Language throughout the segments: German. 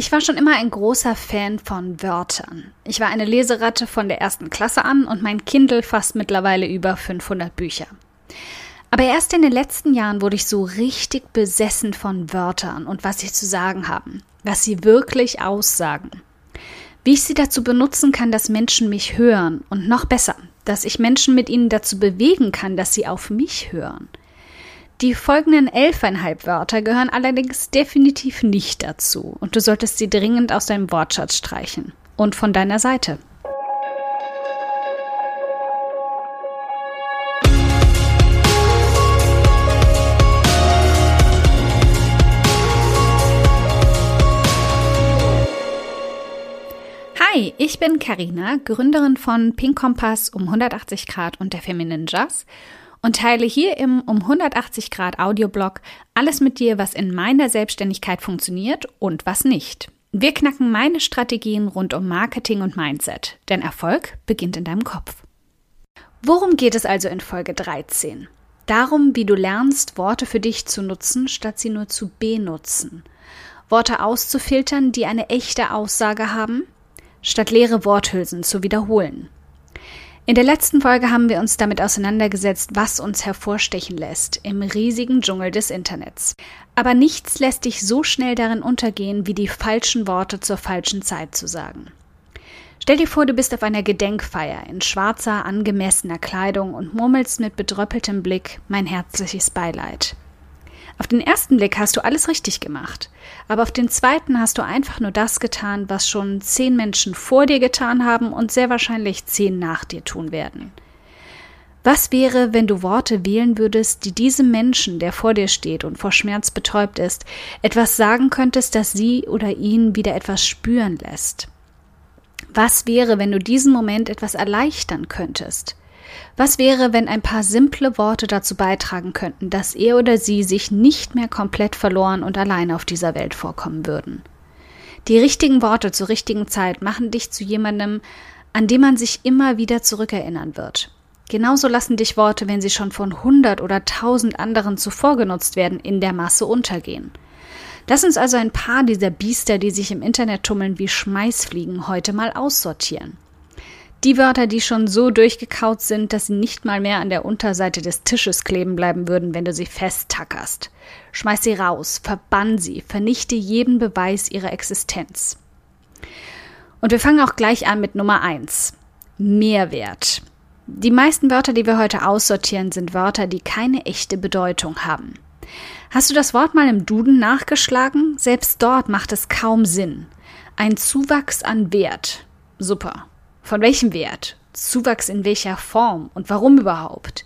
Ich war schon immer ein großer Fan von Wörtern. Ich war eine Leseratte von der ersten Klasse an und mein Kindle fasst mittlerweile über 500 Bücher. Aber erst in den letzten Jahren wurde ich so richtig besessen von Wörtern und was sie zu sagen haben, was sie wirklich aussagen. Wie ich sie dazu benutzen kann, dass Menschen mich hören und noch besser, dass ich Menschen mit ihnen dazu bewegen kann, dass sie auf mich hören. Die folgenden elfeinhalb Wörter gehören allerdings definitiv nicht dazu. Und du solltest sie dringend aus deinem Wortschatz streichen. Und von deiner Seite. Hi, ich bin Karina, Gründerin von Pink Kompass um 180 Grad und der Feminine Jazz und teile hier im um 180 Grad Audioblog alles mit dir, was in meiner Selbstständigkeit funktioniert und was nicht. Wir knacken meine Strategien rund um Marketing und Mindset, denn Erfolg beginnt in deinem Kopf. Worum geht es also in Folge 13? Darum, wie du lernst, Worte für dich zu nutzen, statt sie nur zu benutzen. Worte auszufiltern, die eine echte Aussage haben, statt leere Worthülsen zu wiederholen. In der letzten Folge haben wir uns damit auseinandergesetzt, was uns hervorstechen lässt im riesigen Dschungel des Internets. Aber nichts lässt dich so schnell darin untergehen, wie die falschen Worte zur falschen Zeit zu sagen. Stell dir vor, du bist auf einer Gedenkfeier in schwarzer, angemessener Kleidung und murmelst mit bedröppeltem Blick mein herzliches Beileid. Auf den ersten Blick hast du alles richtig gemacht, aber auf den zweiten hast du einfach nur das getan, was schon zehn Menschen vor dir getan haben und sehr wahrscheinlich zehn nach dir tun werden. Was wäre, wenn du Worte wählen würdest, die diesem Menschen, der vor dir steht und vor Schmerz betäubt ist, etwas sagen könntest, das sie oder ihn wieder etwas spüren lässt? Was wäre, wenn du diesen Moment etwas erleichtern könntest? Was wäre, wenn ein paar simple Worte dazu beitragen könnten, dass er oder sie sich nicht mehr komplett verloren und allein auf dieser Welt vorkommen würden? Die richtigen Worte zur richtigen Zeit machen dich zu jemandem, an dem man sich immer wieder zurückerinnern wird. Genauso lassen dich Worte, wenn sie schon von hundert oder tausend anderen zuvor genutzt werden, in der Masse untergehen. Lass uns also ein paar dieser Biester, die sich im Internet tummeln wie Schmeißfliegen, heute mal aussortieren. Die Wörter, die schon so durchgekaut sind, dass sie nicht mal mehr an der Unterseite des Tisches kleben bleiben würden, wenn du sie festtackerst. Schmeiß sie raus, verbann sie, vernichte jeden Beweis ihrer Existenz. Und wir fangen auch gleich an mit Nummer eins: Mehrwert. Die meisten Wörter, die wir heute aussortieren, sind Wörter, die keine echte Bedeutung haben. Hast du das Wort mal im Duden nachgeschlagen? Selbst dort macht es kaum Sinn. Ein Zuwachs an Wert. Super. Von welchem Wert? Zuwachs in welcher Form und warum überhaupt?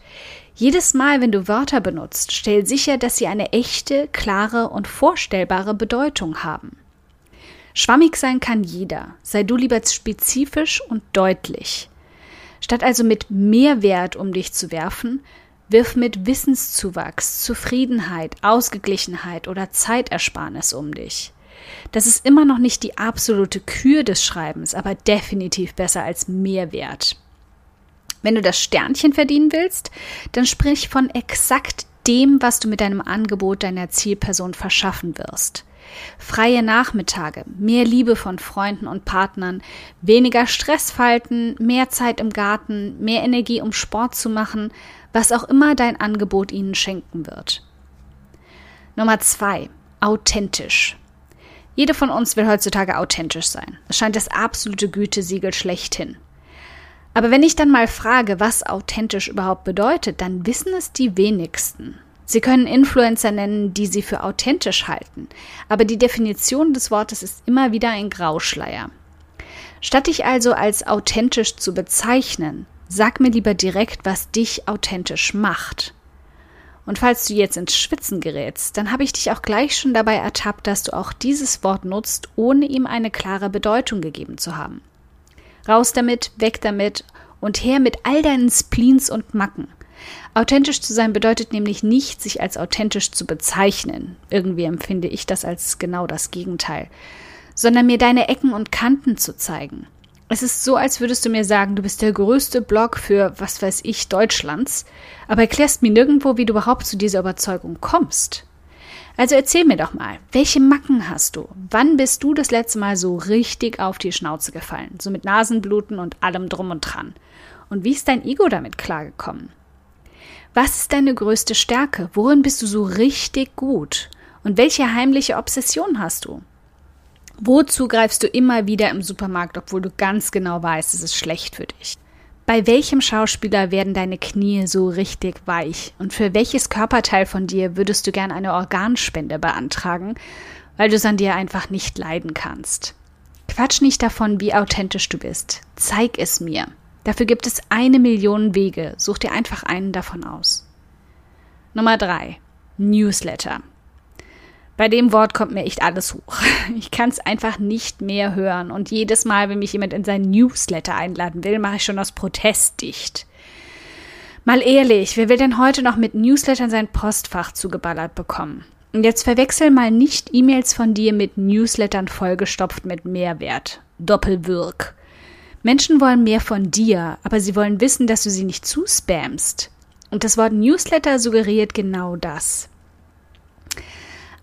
Jedes Mal, wenn du Wörter benutzt, stell sicher, dass sie eine echte, klare und vorstellbare Bedeutung haben. Schwammig sein kann jeder, sei du lieber spezifisch und deutlich. Statt also mit Mehrwert um dich zu werfen, wirf mit Wissenszuwachs, Zufriedenheit, Ausgeglichenheit oder Zeitersparnis um dich. Das ist immer noch nicht die absolute Kür des Schreibens, aber definitiv besser als Mehrwert. Wenn du das Sternchen verdienen willst, dann sprich von exakt dem, was du mit deinem Angebot deiner Zielperson verschaffen wirst. Freie Nachmittage, mehr Liebe von Freunden und Partnern, weniger Stressfalten, mehr Zeit im Garten, mehr Energie, um Sport zu machen, was auch immer dein Angebot ihnen schenken wird. Nummer zwei, authentisch. Jede von uns will heutzutage authentisch sein. Es scheint das absolute Gütesiegel schlechthin. Aber wenn ich dann mal frage, was authentisch überhaupt bedeutet, dann wissen es die wenigsten. Sie können Influencer nennen, die sie für authentisch halten, aber die Definition des Wortes ist immer wieder ein Grauschleier. Statt dich also als authentisch zu bezeichnen, sag mir lieber direkt, was dich authentisch macht. Und falls du jetzt ins Schwitzen gerätst, dann habe ich dich auch gleich schon dabei ertappt, dass du auch dieses Wort nutzt, ohne ihm eine klare Bedeutung gegeben zu haben. Raus damit, weg damit und her mit all deinen Spleens und Macken. Authentisch zu sein bedeutet nämlich nicht, sich als authentisch zu bezeichnen. Irgendwie empfinde ich das als genau das Gegenteil. Sondern mir deine Ecken und Kanten zu zeigen. Es ist so, als würdest du mir sagen, du bist der größte Blog für, was weiß ich, Deutschlands, aber erklärst mir nirgendwo, wie du überhaupt zu dieser Überzeugung kommst. Also erzähl mir doch mal, welche Macken hast du? Wann bist du das letzte Mal so richtig auf die Schnauze gefallen? So mit Nasenbluten und allem drum und dran. Und wie ist dein Ego damit klargekommen? Was ist deine größte Stärke? Worin bist du so richtig gut? Und welche heimliche Obsession hast du? Wozu greifst du immer wieder im Supermarkt, obwohl du ganz genau weißt, es ist schlecht für dich? Bei welchem Schauspieler werden deine Knie so richtig weich? Und für welches Körperteil von dir würdest du gern eine Organspende beantragen, weil du es an dir einfach nicht leiden kannst? Quatsch nicht davon, wie authentisch du bist. Zeig es mir. Dafür gibt es eine Million Wege. Such dir einfach einen davon aus. Nummer drei: Newsletter. Bei dem Wort kommt mir echt alles hoch. Ich kann es einfach nicht mehr hören. Und jedes Mal, wenn mich jemand in sein Newsletter einladen will, mache ich schon aus Protest dicht. Mal ehrlich, wer will denn heute noch mit Newslettern sein Postfach zugeballert bekommen? Und jetzt verwechsel mal nicht E-Mails von dir mit Newslettern vollgestopft mit Mehrwert. Doppelwirk. Menschen wollen mehr von dir, aber sie wollen wissen, dass du sie nicht zuspammst. Und das Wort Newsletter suggeriert genau das.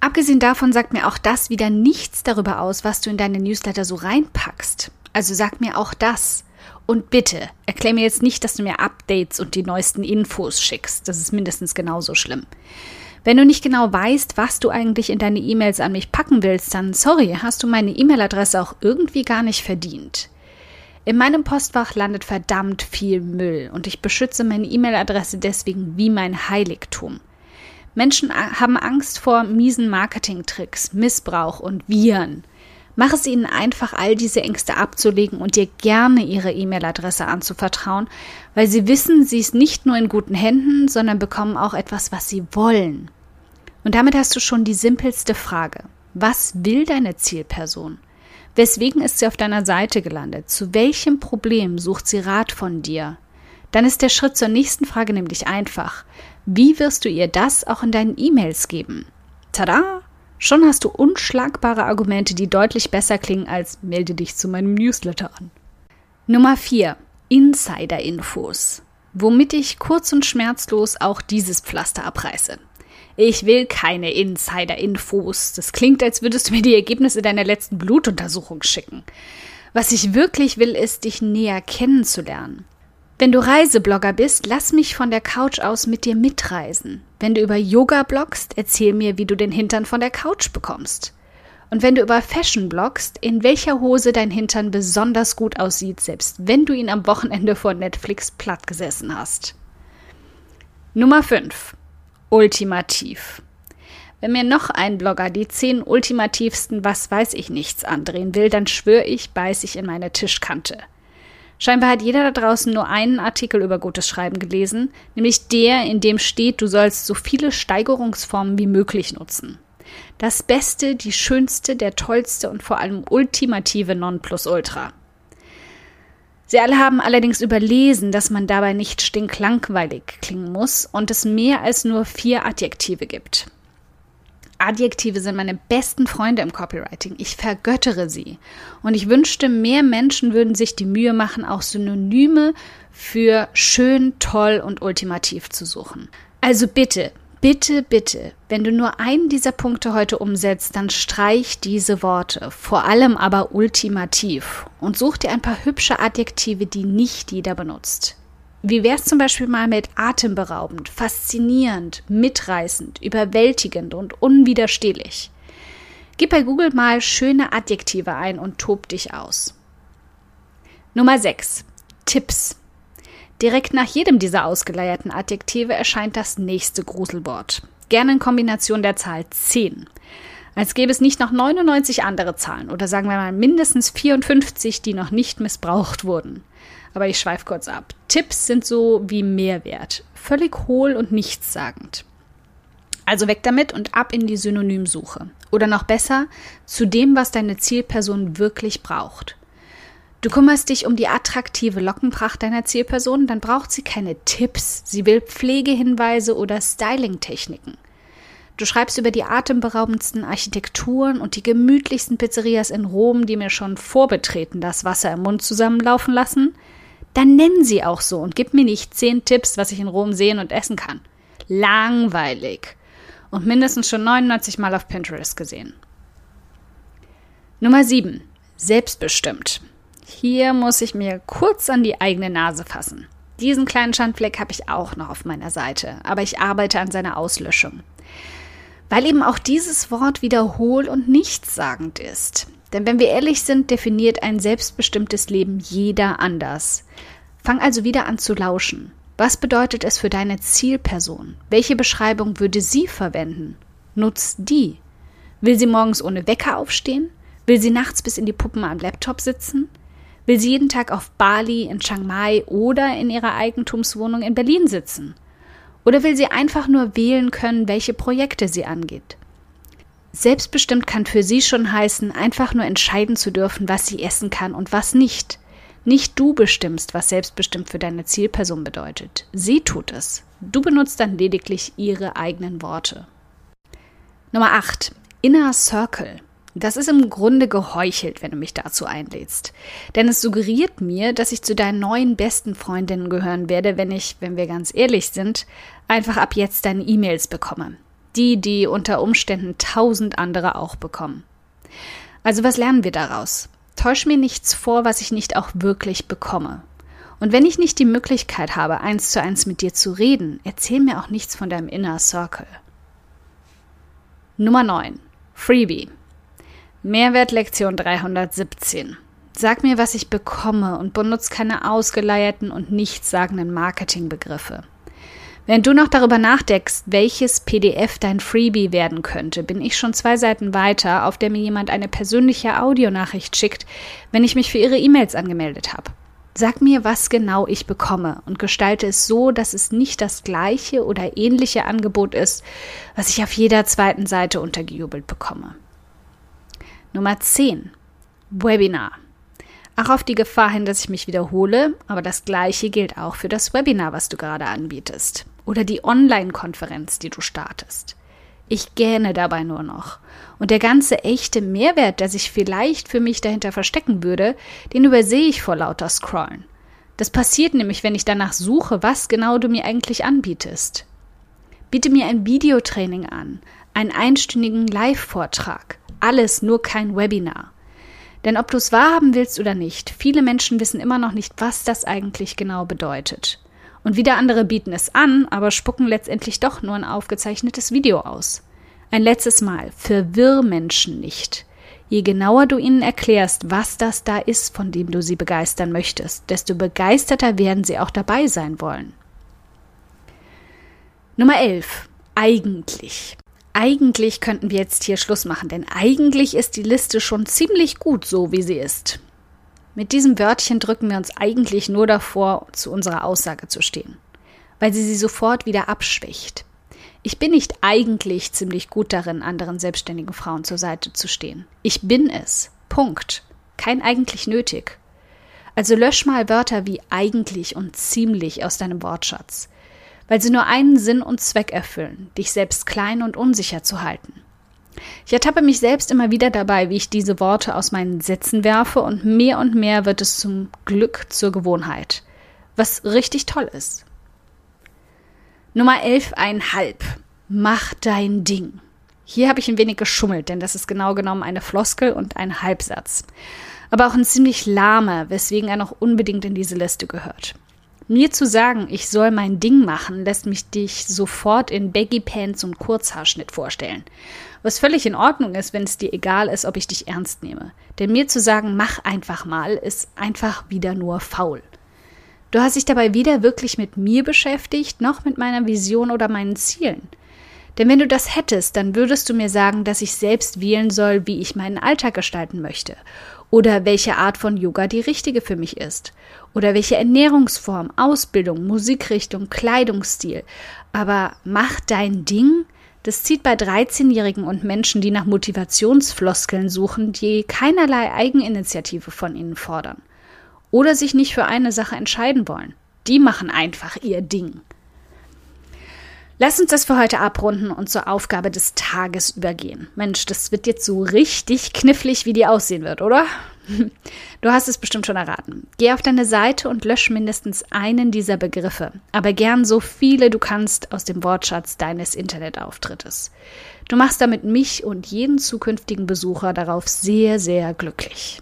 Abgesehen davon sagt mir auch das wieder nichts darüber aus, was du in deine Newsletter so reinpackst. Also sag mir auch das. Und bitte, erklär mir jetzt nicht, dass du mir Updates und die neuesten Infos schickst. Das ist mindestens genauso schlimm. Wenn du nicht genau weißt, was du eigentlich in deine E-Mails an mich packen willst, dann sorry, hast du meine E-Mail-Adresse auch irgendwie gar nicht verdient. In meinem Postfach landet verdammt viel Müll und ich beschütze meine E-Mail-Adresse deswegen wie mein Heiligtum. Menschen haben Angst vor miesen Marketingtricks, Missbrauch und Viren. Mach es ihnen einfach, all diese Ängste abzulegen und dir gerne ihre E-Mail-Adresse anzuvertrauen, weil sie wissen, sie ist nicht nur in guten Händen, sondern bekommen auch etwas, was sie wollen. Und damit hast du schon die simpelste Frage. Was will deine Zielperson? Weswegen ist sie auf deiner Seite gelandet? Zu welchem Problem sucht sie Rat von dir? Dann ist der Schritt zur nächsten Frage nämlich einfach. Wie wirst du ihr das auch in deinen E-Mails geben? Tada! Schon hast du unschlagbare Argumente, die deutlich besser klingen als melde dich zu meinem Newsletter an. Nummer 4. Insider-Infos. Womit ich kurz und schmerzlos auch dieses Pflaster abreiße. Ich will keine Insider-Infos. Das klingt, als würdest du mir die Ergebnisse deiner letzten Blutuntersuchung schicken. Was ich wirklich will, ist, dich näher kennenzulernen. Wenn du Reiseblogger bist, lass mich von der Couch aus mit dir mitreisen. Wenn du über Yoga bloggst, erzähl mir, wie du den Hintern von der Couch bekommst. Und wenn du über Fashion bloggst, in welcher Hose dein Hintern besonders gut aussieht, selbst wenn du ihn am Wochenende vor Netflix platt gesessen hast. Nummer 5. Ultimativ. Wenn mir noch ein Blogger die zehn ultimativsten Was weiß ich nichts andrehen will, dann schwöre ich, beiß ich in meine Tischkante. Scheinbar hat jeder da draußen nur einen Artikel über gutes Schreiben gelesen, nämlich der, in dem steht, du sollst so viele Steigerungsformen wie möglich nutzen. Das Beste, die schönste, der tollste und vor allem ultimative Nonplusultra. Sie alle haben allerdings überlesen, dass man dabei nicht stinklangweilig klingen muss und es mehr als nur vier Adjektive gibt. Adjektive sind meine besten Freunde im Copywriting. Ich vergöttere sie. Und ich wünschte, mehr Menschen würden sich die Mühe machen, auch Synonyme für schön, toll und ultimativ zu suchen. Also bitte, bitte, bitte, wenn du nur einen dieser Punkte heute umsetzt, dann streich diese Worte, vor allem aber ultimativ und such dir ein paar hübsche Adjektive, die nicht jeder benutzt. Wie wär's zum Beispiel mal mit atemberaubend, faszinierend, mitreißend, überwältigend und unwiderstehlich? Gib bei Google mal schöne Adjektive ein und tob dich aus. Nummer 6. Tipps. Direkt nach jedem dieser ausgeleierten Adjektive erscheint das nächste Gruselwort. Gerne in Kombination der Zahl 10. Als gäbe es nicht noch 99 andere Zahlen oder sagen wir mal mindestens 54, die noch nicht missbraucht wurden. Aber ich schweife kurz ab. Tipps sind so wie Mehrwert. Völlig hohl und nichtssagend. Also weg damit und ab in die Synonymsuche. Oder noch besser, zu dem, was deine Zielperson wirklich braucht. Du kümmerst dich um die attraktive Lockenpracht deiner Zielperson, dann braucht sie keine Tipps. Sie will Pflegehinweise oder Styling-Techniken. Du schreibst über die atemberaubendsten Architekturen und die gemütlichsten Pizzerias in Rom, die mir schon vorbetreten das Wasser im Mund zusammenlaufen lassen dann nenn sie auch so und gib mir nicht zehn Tipps, was ich in Rom sehen und essen kann. Langweilig. und mindestens schon 99 Mal auf Pinterest gesehen. Nummer 7. Selbstbestimmt. Hier muss ich mir kurz an die eigene Nase fassen. Diesen kleinen Schandfleck habe ich auch noch auf meiner Seite, aber ich arbeite an seiner Auslöschung. Weil eben auch dieses Wort wiederhol- und nichtssagend ist. Denn wenn wir ehrlich sind, definiert ein selbstbestimmtes Leben jeder anders. Fang also wieder an zu lauschen. Was bedeutet es für deine Zielperson? Welche Beschreibung würde sie verwenden? Nutz die. Will sie morgens ohne Wecker aufstehen? Will sie nachts bis in die Puppen am Laptop sitzen? Will sie jeden Tag auf Bali, in Chiang Mai oder in ihrer Eigentumswohnung in Berlin sitzen? Oder will sie einfach nur wählen können, welche Projekte sie angeht? Selbstbestimmt kann für sie schon heißen, einfach nur entscheiden zu dürfen, was sie essen kann und was nicht. Nicht du bestimmst, was selbstbestimmt für deine Zielperson bedeutet. Sie tut es. Du benutzt dann lediglich ihre eigenen Worte. Nummer 8. Inner Circle. Das ist im Grunde geheuchelt, wenn du mich dazu einlädst. Denn es suggeriert mir, dass ich zu deinen neuen besten Freundinnen gehören werde, wenn ich, wenn wir ganz ehrlich sind, einfach ab jetzt deine E-Mails bekomme. Die, die unter Umständen tausend andere auch bekommen. Also was lernen wir daraus? Täusch mir nichts vor, was ich nicht auch wirklich bekomme. Und wenn ich nicht die Möglichkeit habe, eins zu eins mit dir zu reden, erzähl mir auch nichts von deinem Inner Circle. Nummer 9. Freebie. Mehrwertlektion 317. Sag mir, was ich bekomme und benutze keine ausgeleierten und nichtssagenden Marketingbegriffe. Wenn du noch darüber nachdenkst, welches PDF dein Freebie werden könnte, bin ich schon zwei Seiten weiter, auf der mir jemand eine persönliche Audionachricht schickt, wenn ich mich für ihre E-Mails angemeldet habe. Sag mir, was genau ich bekomme und gestalte es so, dass es nicht das gleiche oder ähnliche Angebot ist, was ich auf jeder zweiten Seite untergejubelt bekomme. Nummer 10. Webinar. Auch auf die Gefahr hin, dass ich mich wiederhole, aber das gleiche gilt auch für das Webinar, was du gerade anbietest. Oder die Online-Konferenz, die du startest. Ich gähne dabei nur noch. Und der ganze echte Mehrwert, der sich vielleicht für mich dahinter verstecken würde, den übersehe ich vor lauter Scrollen. Das passiert nämlich, wenn ich danach suche, was genau du mir eigentlich anbietest. Biete mir ein Videotraining an, einen einstündigen Live-Vortrag, alles, nur kein Webinar. Denn ob du es wahrhaben willst oder nicht, viele Menschen wissen immer noch nicht, was das eigentlich genau bedeutet. Und wieder andere bieten es an, aber spucken letztendlich doch nur ein aufgezeichnetes Video aus. Ein letztes Mal, verwirr Menschen nicht. Je genauer du ihnen erklärst, was das da ist, von dem du sie begeistern möchtest, desto begeisterter werden sie auch dabei sein wollen. Nummer 11. Eigentlich. Eigentlich könnten wir jetzt hier Schluss machen, denn eigentlich ist die Liste schon ziemlich gut so, wie sie ist. Mit diesem Wörtchen drücken wir uns eigentlich nur davor, zu unserer Aussage zu stehen, weil sie sie sofort wieder abschwächt. Ich bin nicht eigentlich ziemlich gut darin, anderen selbstständigen Frauen zur Seite zu stehen. Ich bin es. Punkt. Kein eigentlich nötig. Also lösch mal Wörter wie eigentlich und ziemlich aus deinem Wortschatz weil sie nur einen Sinn und Zweck erfüllen, dich selbst klein und unsicher zu halten. Ich ertappe mich selbst immer wieder dabei, wie ich diese Worte aus meinen Sätzen werfe und mehr und mehr wird es zum Glück zur Gewohnheit, was richtig toll ist. Nummer 11,5. Mach dein Ding. Hier habe ich ein wenig geschummelt, denn das ist genau genommen eine Floskel und ein Halbsatz. Aber auch ein ziemlich lahmer, weswegen er noch unbedingt in diese Liste gehört. Mir zu sagen, ich soll mein Ding machen, lässt mich dich sofort in Baggy Pants und Kurzhaarschnitt vorstellen. Was völlig in Ordnung ist, wenn es dir egal ist, ob ich dich ernst nehme. Denn mir zu sagen, mach einfach mal, ist einfach wieder nur faul. Du hast dich dabei weder wirklich mit mir beschäftigt, noch mit meiner Vision oder meinen Zielen. Denn wenn du das hättest, dann würdest du mir sagen, dass ich selbst wählen soll, wie ich meinen Alltag gestalten möchte oder welche Art von Yoga die richtige für mich ist oder welche Ernährungsform, Ausbildung, Musikrichtung, Kleidungsstil. Aber mach dein Ding, das zieht bei 13-Jährigen und Menschen, die nach Motivationsfloskeln suchen, die keinerlei Eigeninitiative von ihnen fordern oder sich nicht für eine Sache entscheiden wollen. Die machen einfach ihr Ding. Lass uns das für heute abrunden und zur Aufgabe des Tages übergehen. Mensch, das wird jetzt so richtig knifflig, wie die aussehen wird, oder? Du hast es bestimmt schon erraten. Geh auf deine Seite und lösch mindestens einen dieser Begriffe, aber gern so viele du kannst aus dem Wortschatz deines Internetauftrittes. Du machst damit mich und jeden zukünftigen Besucher darauf sehr, sehr glücklich.